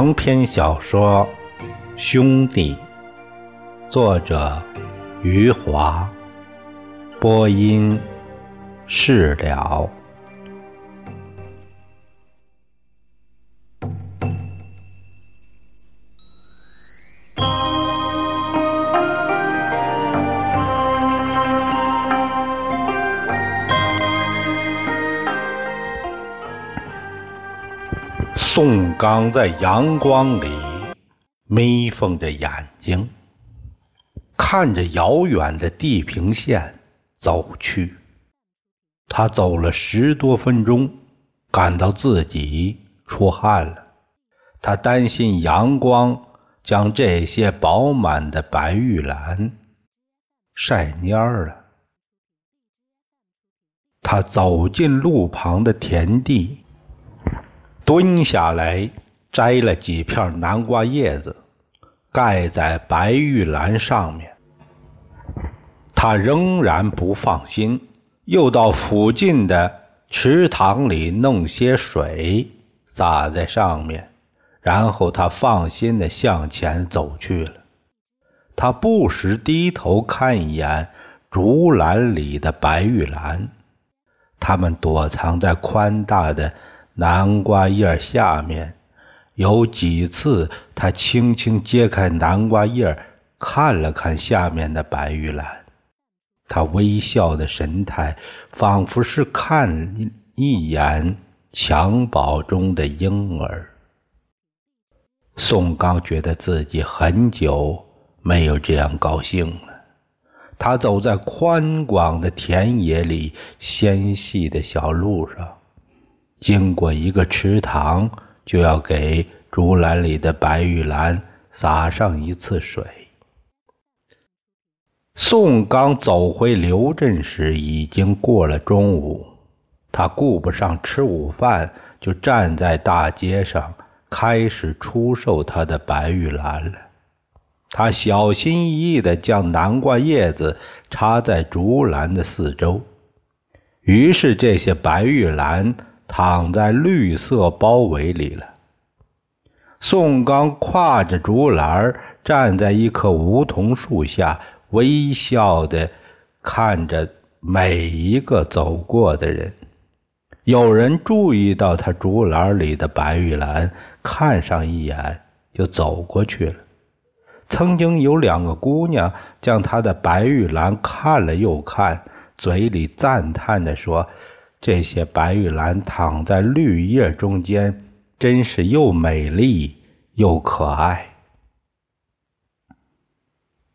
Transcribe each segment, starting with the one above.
长篇小说《兄弟》，作者余华，播音释了。躺在阳光里眯缝着眼睛，看着遥远的地平线走去。他走了十多分钟，感到自己出汗了。他担心阳光将这些饱满的白玉兰晒蔫了。他走进路旁的田地。蹲下来，摘了几片南瓜叶子，盖在白玉兰上面。他仍然不放心，又到附近的池塘里弄些水洒在上面，然后他放心的向前走去了。他不时低头看一眼竹篮里的白玉兰，它们躲藏在宽大的。南瓜叶下面，有几次，他轻轻揭开南瓜叶，看了看下面的白玉兰。他微笑的神态，仿佛是看一眼襁褓中的婴儿。宋刚觉得自己很久没有这样高兴了。他走在宽广的田野里，纤细的小路上。经过一个池塘，就要给竹篮里的白玉兰洒上一次水。宋刚走回刘镇时，已经过了中午。他顾不上吃午饭，就站在大街上，开始出售他的白玉兰了。他小心翼翼地将南瓜叶子插在竹篮的四周，于是这些白玉兰。躺在绿色包围里了。宋刚挎着竹篮站在一棵梧桐树下，微笑的看着每一个走过的人。有人注意到他竹篮里的白玉兰，看上一眼就走过去了。曾经有两个姑娘将他的白玉兰看了又看，嘴里赞叹的说。这些白玉兰躺在绿叶中间，真是又美丽又可爱。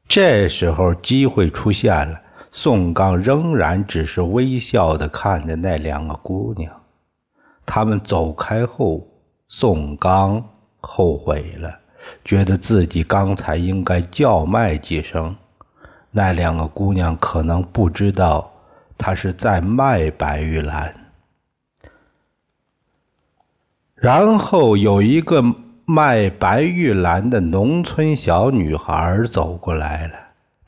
这时候机会出现了，宋刚仍然只是微笑的看着那两个姑娘。他们走开后，宋刚后悔了，觉得自己刚才应该叫卖几声。那两个姑娘可能不知道。他是在卖白玉兰，然后有一个卖白玉兰的农村小女孩走过来了。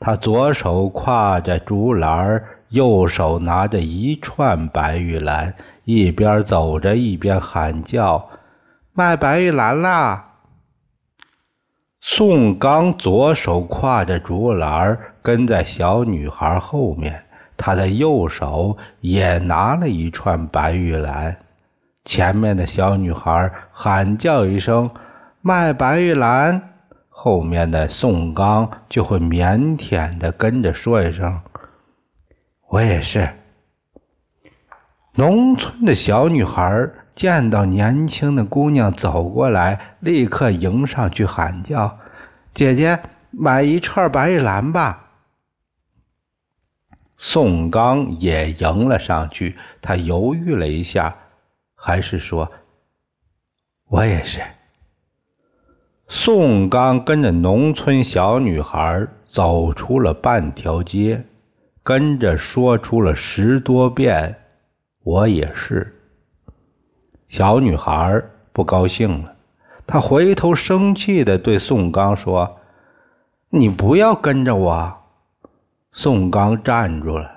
她左手挎着竹篮，右手拿着一串白玉兰，一边走着一边喊叫：“卖白玉兰啦！”宋刚左手挎着竹篮，跟在小女孩后面。他的右手也拿了一串白玉兰，前面的小女孩喊叫一声“卖白玉兰”，后面的宋刚就会腼腆的跟着说一声“我也是”。农村的小女孩见到年轻的姑娘走过来，立刻迎上去喊叫：“姐姐，买一串白玉兰吧。”宋刚也迎了上去，他犹豫了一下，还是说：“我也是。”宋刚跟着农村小女孩走出了半条街，跟着说出了十多遍：“我也是。”小女孩不高兴了，她回头生气的对宋刚说：“你不要跟着我。”宋刚站住了，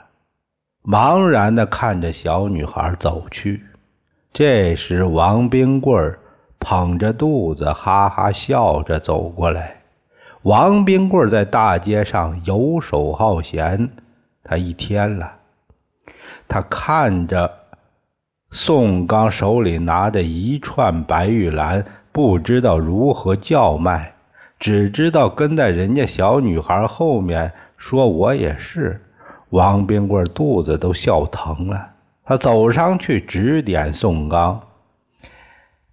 茫然的看着小女孩走去。这时，王冰棍捧着肚子，哈哈笑着走过来。王冰棍在大街上游手好闲，他一天了。他看着宋刚手里拿着一串白玉兰，不知道如何叫卖，只知道跟在人家小女孩后面说：“我也是。”王冰棍肚子都笑疼了，他走上去指点宋刚：“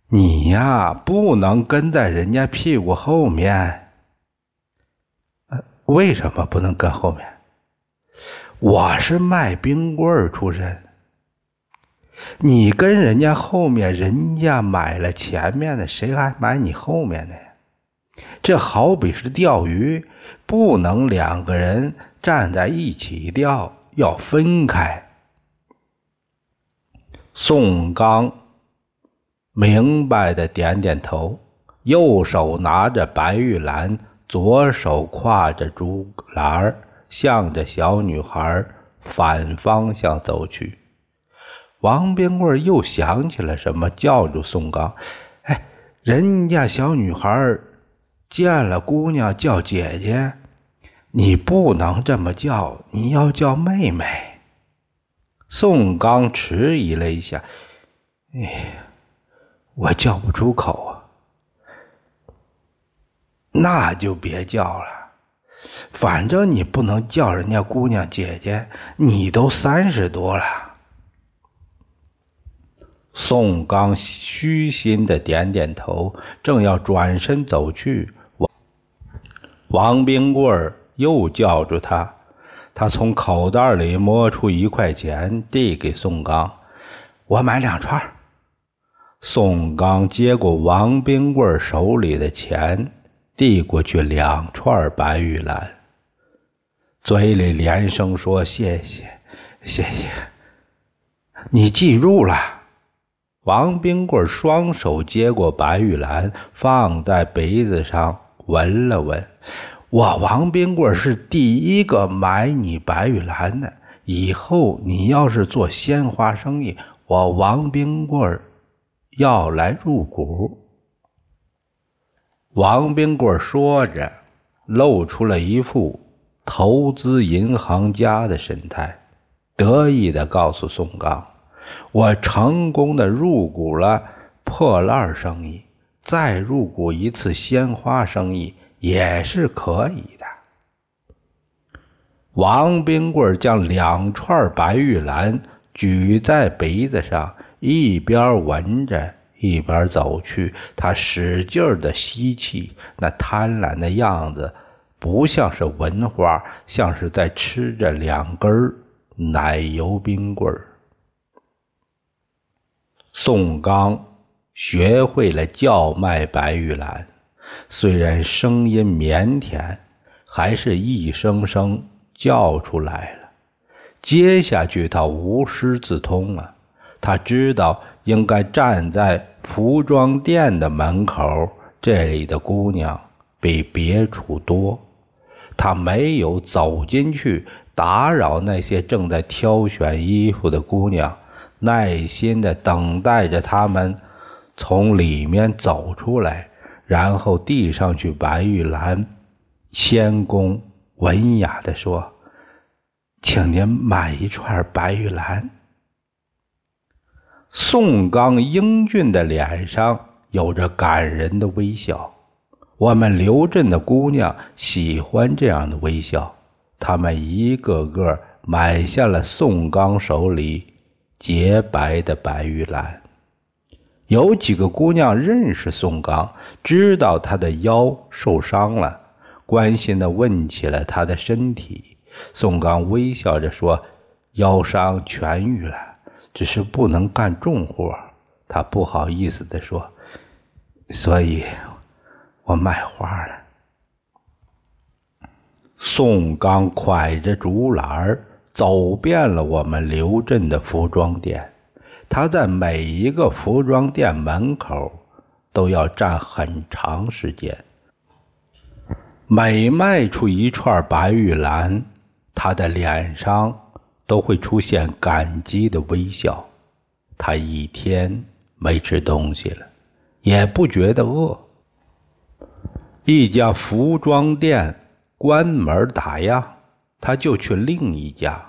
你呀，不能跟在人家屁股后面。”为什么不能跟后面？我是卖冰棍出身，你跟人家后面，人家买了前面的，谁还买你后面的呀？这好比是钓鱼，不能两个人站在一起钓，要分开。宋刚明白的点点头，右手拿着白玉兰。左手挎着竹篮向着小女孩反方向走去。王冰棍又想起了什么，叫住宋刚：“哎，人家小女孩见了姑娘叫姐姐，你不能这么叫，你要叫妹妹。”宋刚迟疑了一下：“哎，我叫不出口啊。”那就别叫了，反正你不能叫人家姑娘姐姐，你都三十多了。宋刚虚心的点点头，正要转身走去，王冰棍儿又叫住他。他从口袋里摸出一块钱，递给宋刚：“我买两串。”宋刚接过王冰棍儿手里的钱。递过去两串白玉兰，嘴里连声说：“谢谢，谢谢。”你记住了。王冰棍双手接过白玉兰，放在鼻子上闻了闻。我王冰棍是第一个买你白玉兰的。以后你要是做鲜花生意，我王冰棍要来入股。王冰棍说着，露出了一副投资银行家的神态，得意地告诉宋刚：“我成功的入股了破烂生意，再入股一次鲜花生意也是可以的。”王冰棍将两串白玉兰举在鼻子上，一边闻着。一边走去，他使劲的吸气，那贪婪的样子不像是闻花，像是在吃着两根奶油冰棍。宋刚学会了叫卖白玉兰，虽然声音腼腆，还是一声声叫出来了。接下去他无师自通了，他知道。应该站在服装店的门口，这里的姑娘比别处多。他没有走进去打扰那些正在挑选衣服的姑娘，耐心的等待着他们从里面走出来，然后递上去白玉兰，谦恭文雅的说：“请您买一串白玉兰。”宋刚英俊的脸上有着感人的微笑，我们刘镇的姑娘喜欢这样的微笑。她们一个个买下了宋刚手里洁白的白玉兰。有几个姑娘认识宋刚，知道他的腰受伤了，关心的问起了他的身体。宋刚微笑着说：“腰伤痊愈了。”只是不能干重活，他不好意思地说：“所以，我卖花了。”宋刚挎着竹篮走遍了我们刘镇的服装店，他在每一个服装店门口都要站很长时间。每卖出一串白玉兰，他的脸上。都会出现感激的微笑。他一天没吃东西了，也不觉得饿。一家服装店关门打烊，他就去另一家。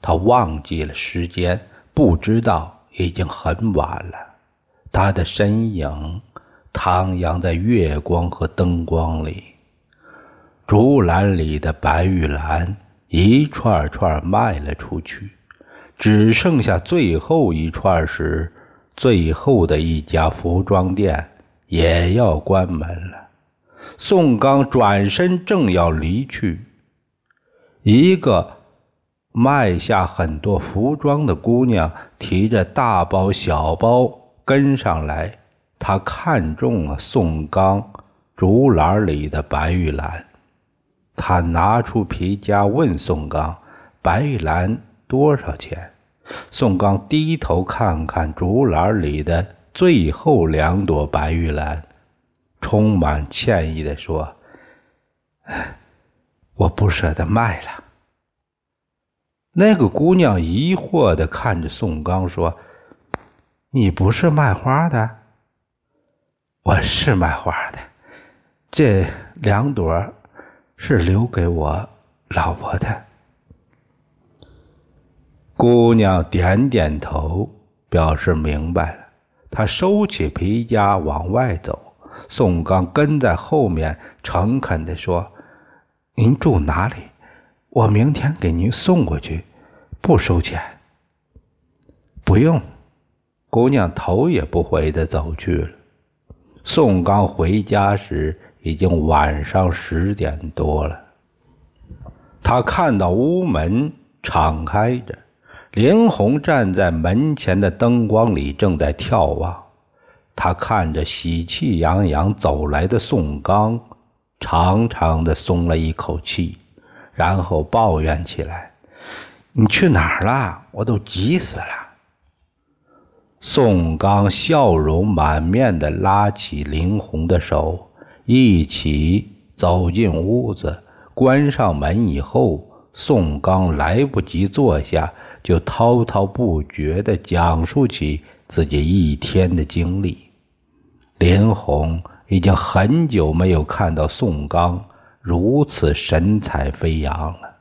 他忘记了时间，不知道已经很晚了。他的身影徜徉在月光和灯光里，竹篮里的白玉兰一串串卖了出去，只剩下最后一串时，最后的一家服装店也要关门了。宋刚转身正要离去，一个卖下很多服装的姑娘提着大包小包。跟上来，他看中了宋刚竹篮里的白玉兰，他拿出皮夹问宋刚：“白玉兰多少钱？”宋刚低头看看竹篮里的最后两朵白玉兰，充满歉意地说：“我不舍得卖了。”那个姑娘疑惑地看着宋刚说。你不是卖花的，我是卖花的。这两朵是留给我老婆的。姑娘点点头，表示明白了。她收起皮夹往外走，宋刚跟在后面，诚恳地说：“您住哪里？我明天给您送过去，不收钱。”不用。姑娘头也不回的走去了。宋刚回家时已经晚上十点多了。他看到屋门敞开着，林红站在门前的灯光里正在眺望。他看着喜气洋洋走来的宋刚，长长的松了一口气，然后抱怨起来：“你去哪儿了？我都急死了。”宋刚笑容满面地拉起林红的手，一起走进屋子。关上门以后，宋刚来不及坐下，就滔滔不绝地讲述起自己一天的经历。林红已经很久没有看到宋刚如此神采飞扬了。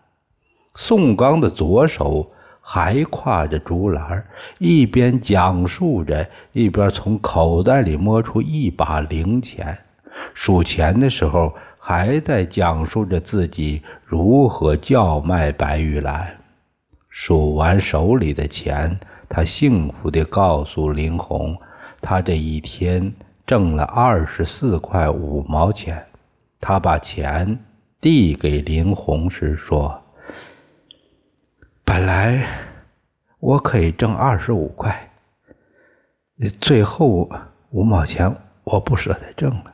宋刚的左手。还挎着竹篮，一边讲述着，一边从口袋里摸出一把零钱。数钱的时候，还在讲述着自己如何叫卖白玉兰。数完手里的钱，他幸福地告诉林红，他这一天挣了二十四块五毛钱。他把钱递给林红时说。本来我可以挣二十五块，最后五毛钱我不舍得挣了。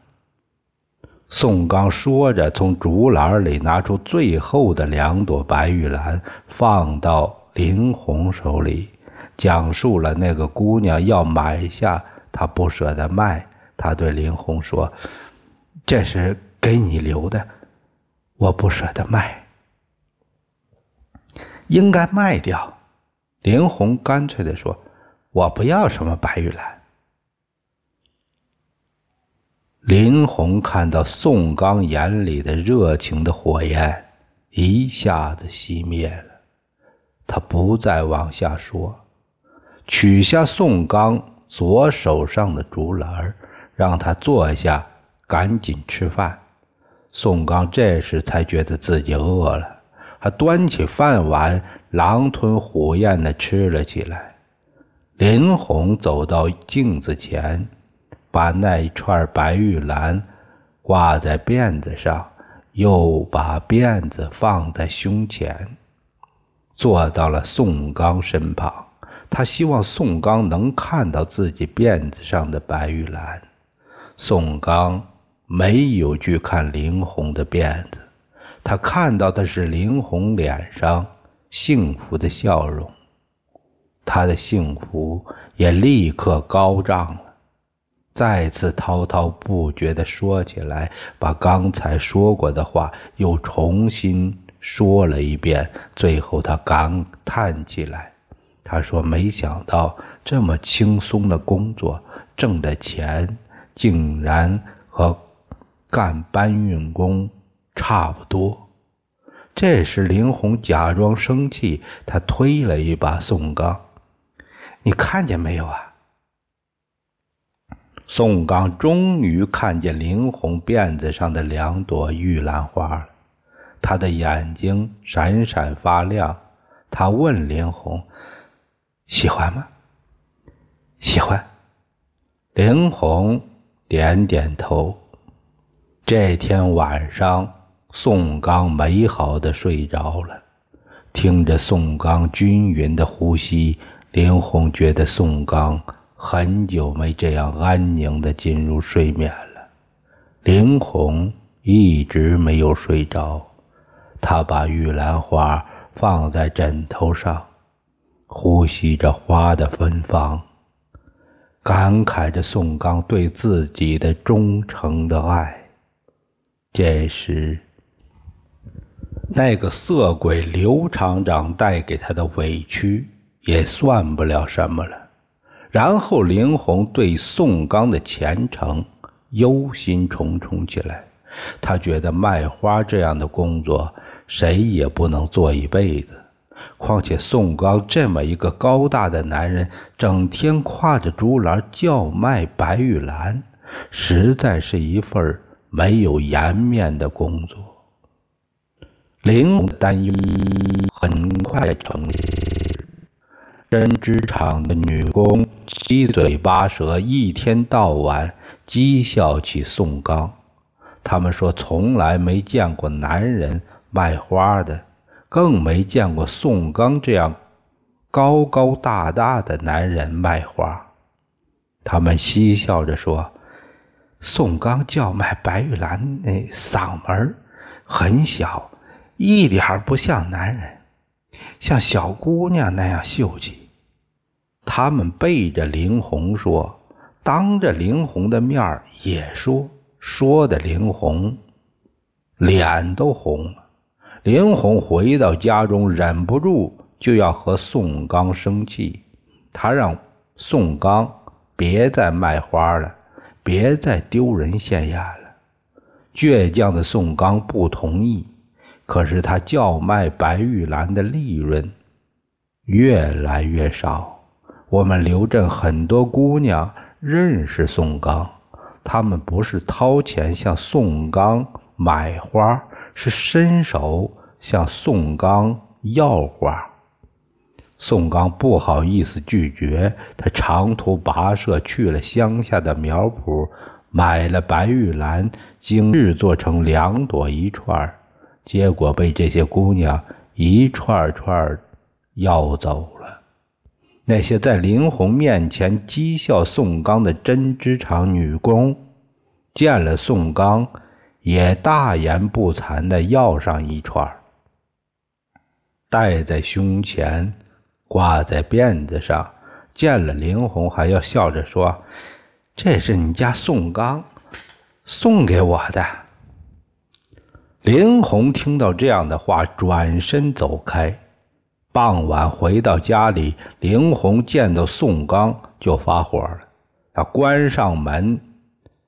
宋刚说着，从竹篮里拿出最后的两朵白玉兰，放到林红手里，讲述了那个姑娘要买下，他不舍得卖。他对林红说：“这是给你留的，我不舍得卖。”应该卖掉，林红干脆的说：“我不要什么白玉兰。”林红看到宋刚眼里的热情的火焰一下子熄灭了，他不再往下说，取下宋刚左手上的竹篮，让他坐下，赶紧吃饭。宋刚这时才觉得自己饿了。他端起饭碗，狼吞虎咽地吃了起来。林红走到镜子前，把那一串白玉兰挂在辫子上，又把辫子放在胸前，坐到了宋刚身旁。他希望宋刚能看到自己辫子上的白玉兰。宋刚没有去看林红的辫子。他看到的是林红脸上幸福的笑容，他的幸福也立刻高涨了，再次滔滔不绝地说起来，把刚才说过的话又重新说了一遍。最后，他感叹起来：“他说，没想到这么轻松的工作，挣的钱竟然和干搬运工差不多。这时，林红假装生气，他推了一把宋刚：“你看见没有啊？”宋刚终于看见林红辫子上的两朵玉兰花了，他的眼睛闪闪发亮。他问林红：“喜欢吗？”“喜欢。”林红点点头。这天晚上，宋刚美好的睡着了，听着宋刚均匀的呼吸，林红觉得宋刚很久没这样安宁的进入睡眠了。林红一直没有睡着，他把玉兰花。放在枕头上，呼吸着花的芬芳，感慨着宋刚对自己的忠诚的爱。这时，那个色鬼刘厂长带给他的委屈也算不了什么了。然后，林红对宋刚的前程忧心忡忡起来。他觉得卖花这样的工作。谁也不能做一辈子，况且宋刚这么一个高大的男人，整天挎着竹篮叫卖白玉兰，实在是一份没有颜面的工作。林红担忧很快成真，针织厂的女工七嘴八舌，一天到晚讥笑起宋刚。他们说，从来没见过男人。卖花的更没见过宋刚这样高高大大的男人卖花。他们嬉笑着说：“宋刚叫卖白玉兰，那嗓门很小，一点不像男人，像小姑娘那样秀气。”他们背着林红说，当着林红的面也说，说的林红脸都红了。林红回到家中，忍不住就要和宋刚生气。他让宋刚别再卖花了，别再丢人现眼了。倔强的宋刚不同意，可是他叫卖白玉兰的利润越来越少。我们刘镇很多姑娘认识宋刚，他们不是掏钱向宋刚买花。是伸手向宋刚要花，宋刚不好意思拒绝，他长途跋涉去了乡下的苗圃，买了白玉兰，精制作成两朵一串结果被这些姑娘一串串要走了。那些在林红面前讥笑宋刚的针织厂女工，见了宋刚。也大言不惭的要上一串，戴在胸前，挂在辫子上。见了林红，还要笑着说：“这是你家宋刚送给我的。”林红听到这样的话，转身走开。傍晚回到家里，林红见到宋刚就发火了，他关上门。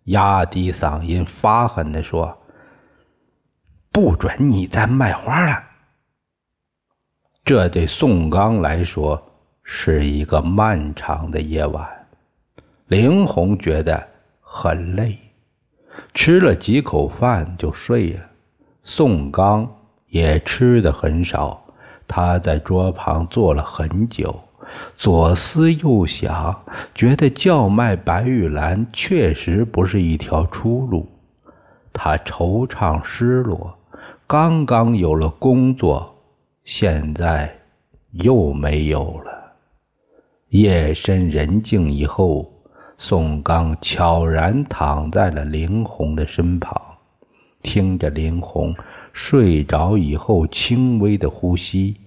压低嗓音，发狠地说：“不准你再卖花了。”这对宋刚来说是一个漫长的夜晚。林红觉得很累，吃了几口饭就睡了。宋刚也吃的很少，他在桌旁坐了很久。左思右想，觉得叫卖白玉兰确实不是一条出路。他惆怅失落，刚刚有了工作，现在又没有了。夜深人静以后，宋刚悄然躺在了林红的身旁，听着林红睡着以后轻微的呼吸，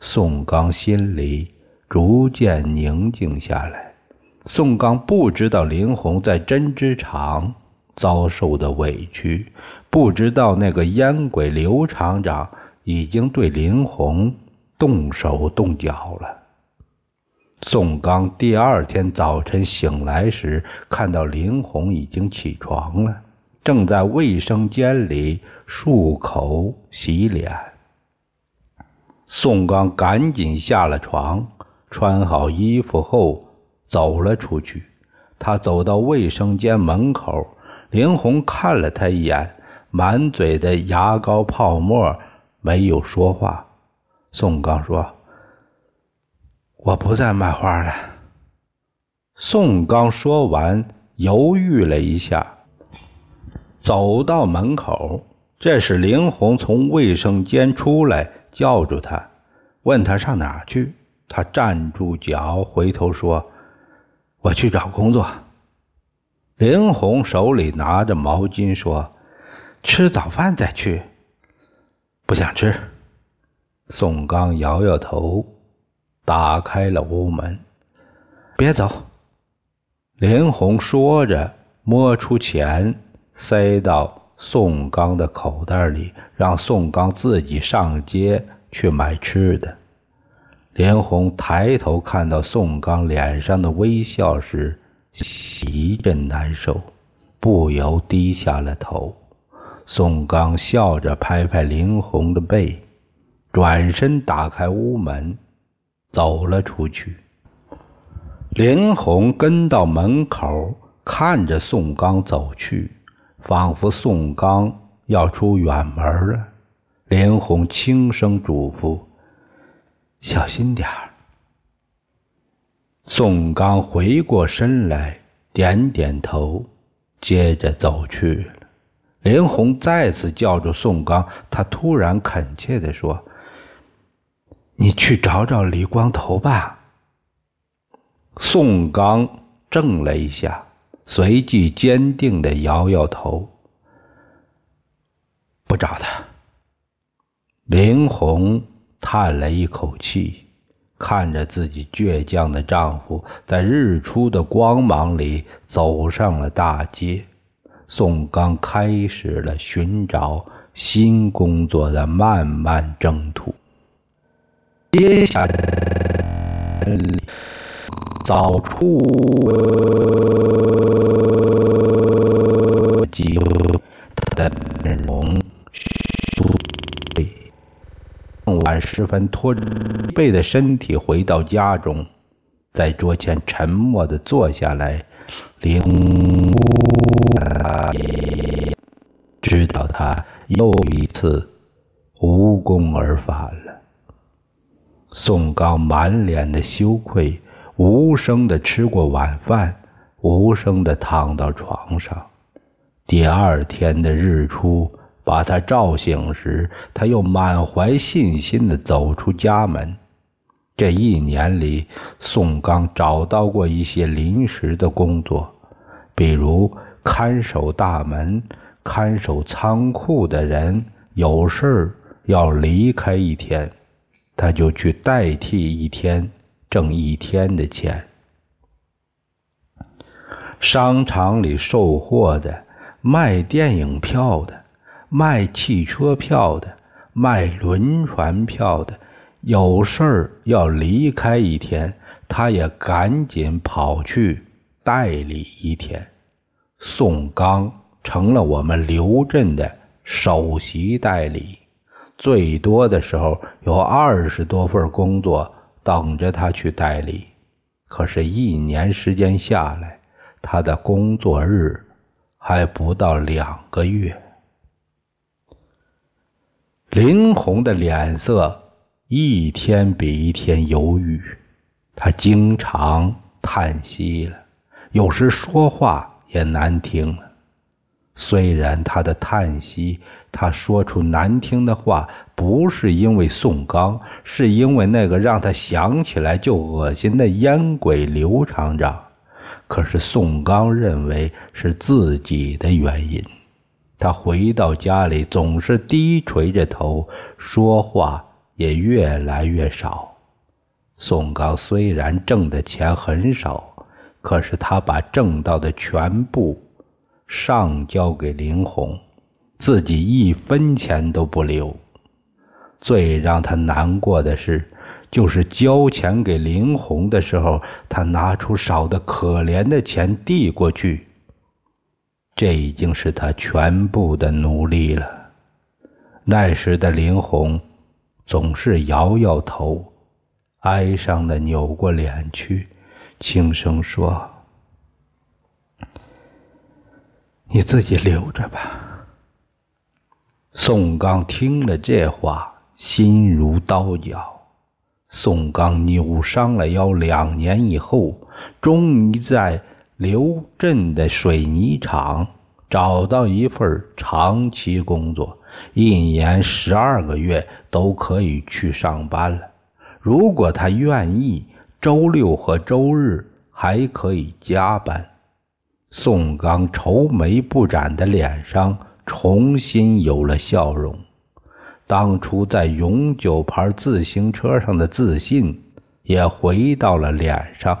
宋刚心里。逐渐宁静下来。宋刚不知道林红在针织厂遭受的委屈，不知道那个烟鬼刘厂长已经对林红动手动脚了。宋刚第二天早晨醒来时，看到林红已经起床了，正在卫生间里漱口洗脸。宋刚赶紧下了床，穿好衣服后走了出去。他走到卫生间门口，林红看了他一眼，满嘴的牙膏泡沫，没有说话。宋刚说。我不再卖花了。宋刚说完，犹豫了一下，走到门口。这时，林红从卫生间出来，叫住他，问他上哪去。他站住脚，回头说：“我去找工作。”林红手里拿着毛巾说：“吃早饭再去。”不想吃。宋刚摇摇头。打开了屋门，别走。林红说着，摸出钱塞到宋刚的口袋里，让宋刚自己上街去买吃的。林红抬头看到宋刚脸上的微笑时，一阵难受，不由低下了头。宋刚笑着拍拍林红的背，转身打开屋门。走了出去，林红跟到门口，看着宋刚走去，仿佛宋刚要出远门了。林红轻声嘱咐：“小心点儿。”宋刚回过身来，点点头，接着走去。林红再次叫住宋刚，他突然恳切地说。你去找找李光头吧。宋刚怔了一下，随即坚定的摇摇头：“不找他。”林红叹了一口气，看着自己倔强的丈夫在日出的光芒里走上了大街，宋刚开始了寻找新工作的漫漫征途。接下来，早出几的面容苏对，傍晚时分，拖着疲惫的身体回到家中，在桌前沉默的坐下来，领悟也知道他又一次无功而返了。宋刚满脸的羞愧，无声的吃过晚饭，无声的躺到床上。第二天的日出把他照醒时，他又满怀信心的走出家门。这一年里，宋刚找到过一些临时的工作，比如看守大门、看守仓库的人有事儿要离开一天。他就去代替一天，挣一天的钱。商场里售货的、卖电影票的、卖汽车票的、卖轮船票的，有事儿要离开一天，他也赶紧跑去代理一天。宋刚成了我们刘镇的首席代理。最多的时候有二十多份工作等着他去代理，可是，一年时间下来，他的工作日还不到两个月。林红的脸色一天比一天忧郁，他经常叹息了，有时说话也难听了。虽然他的叹息。他说出难听的话，不是因为宋刚，是因为那个让他想起来就恶心的烟鬼刘厂长。可是宋刚认为是自己的原因。他回到家里总是低垂着头，说话也越来越少。宋刚虽然挣的钱很少，可是他把挣到的全部上交给林红。自己一分钱都不留。最让他难过的是，就是交钱给林红的时候，他拿出少的可怜的钱递过去。这已经是他全部的努力了。那时的林红总是摇摇头，哀伤的扭过脸去，轻声说：“你自己留着吧。”宋刚听了这话，心如刀绞。宋刚扭伤了腰，两年以后，终于在刘镇的水泥厂找到一份长期工作，一年十二个月都可以去上班了。如果他愿意，周六和周日还可以加班。宋刚愁眉不展的脸上重新有了笑容。当初在永久牌自行车上的自信也回到了脸上。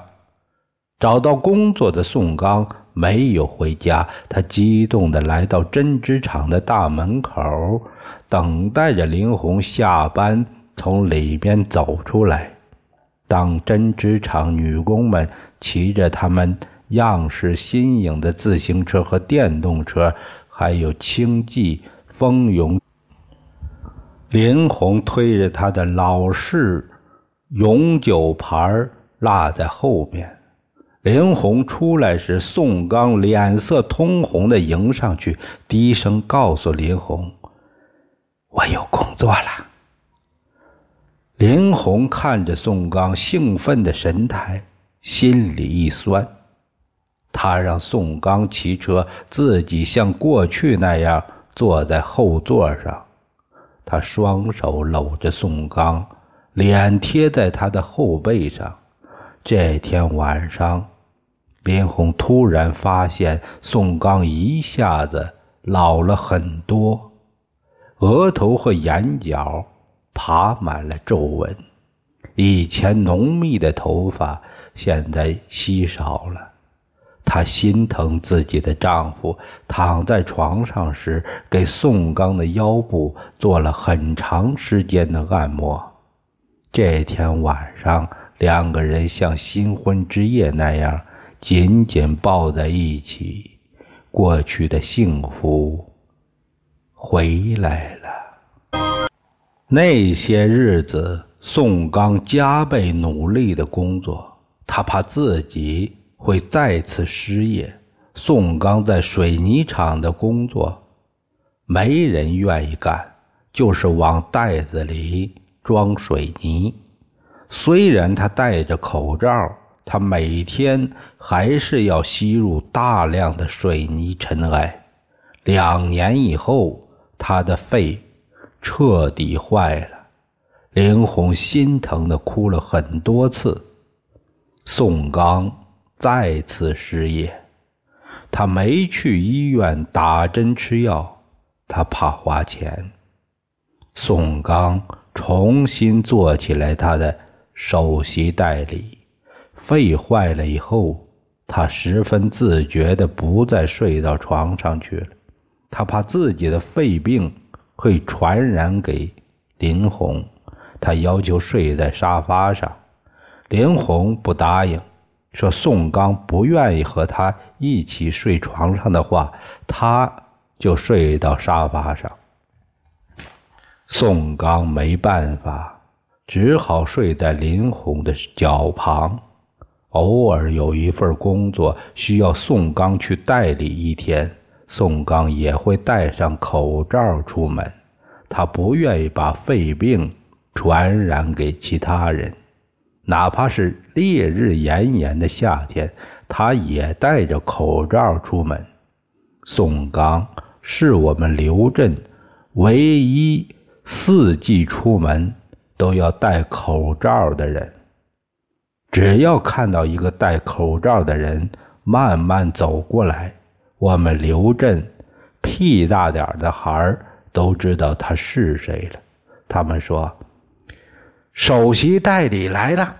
找到工作的宋刚没有回家，他激动地来到针织厂的大门口，等待着林红下班从里边走出来。当针织厂女工们骑着他们样式新颖的自行车和电动车，还有轻骑蜂拥。林红推着他的老式永久牌落在后边。林红出来时，宋刚脸色通红的迎上去，低声告诉林红：“我有工作了。”林红看着宋刚兴奋的神态，心里一酸。他让宋刚骑车，自己像过去那样坐在后座上。他双手搂着宋刚，脸贴在他的后背上。这天晚上，林红突然发现宋刚一下子老了很多，额头和眼角爬满了皱纹，以前浓密的头发现在稀少了。她心疼自己的丈夫，躺在床上时，给宋刚的腰部做了很长时间的按摩。这天晚上，两个人像新婚之夜那样紧紧抱在一起，过去的幸福回来了。那些日子，宋刚加倍努力的工作，他怕自己。会再次失业。宋刚在水泥厂的工作，没人愿意干，就是往袋子里装水泥。虽然他戴着口罩，他每天还是要吸入大量的水泥尘埃。两年以后，他的肺彻底坏了。林红心疼的哭了很多次。宋刚。再次失业，他没去医院打针吃药，他怕花钱。宋刚重新做起来他的首席代理。肺坏了以后，他十分自觉的不再睡到床上去了，他怕自己的肺病会传染给林红，他要求睡在沙发上。林红不答应。说宋刚不愿意和他一起睡床上的话，他就睡到沙发上。宋刚没办法，只好睡在林红的脚旁。偶尔有一份工作需要宋刚去代理一天，宋刚也会戴上口罩出门。他不愿意把肺病传染给其他人。哪怕是烈日炎炎的夏天，他也戴着口罩出门。宋刚是我们刘镇唯一四季出门都要戴口罩的人。只要看到一个戴口罩的人慢慢走过来，我们刘镇屁大点的孩儿都知道他是谁了。他们说。首席代理来了。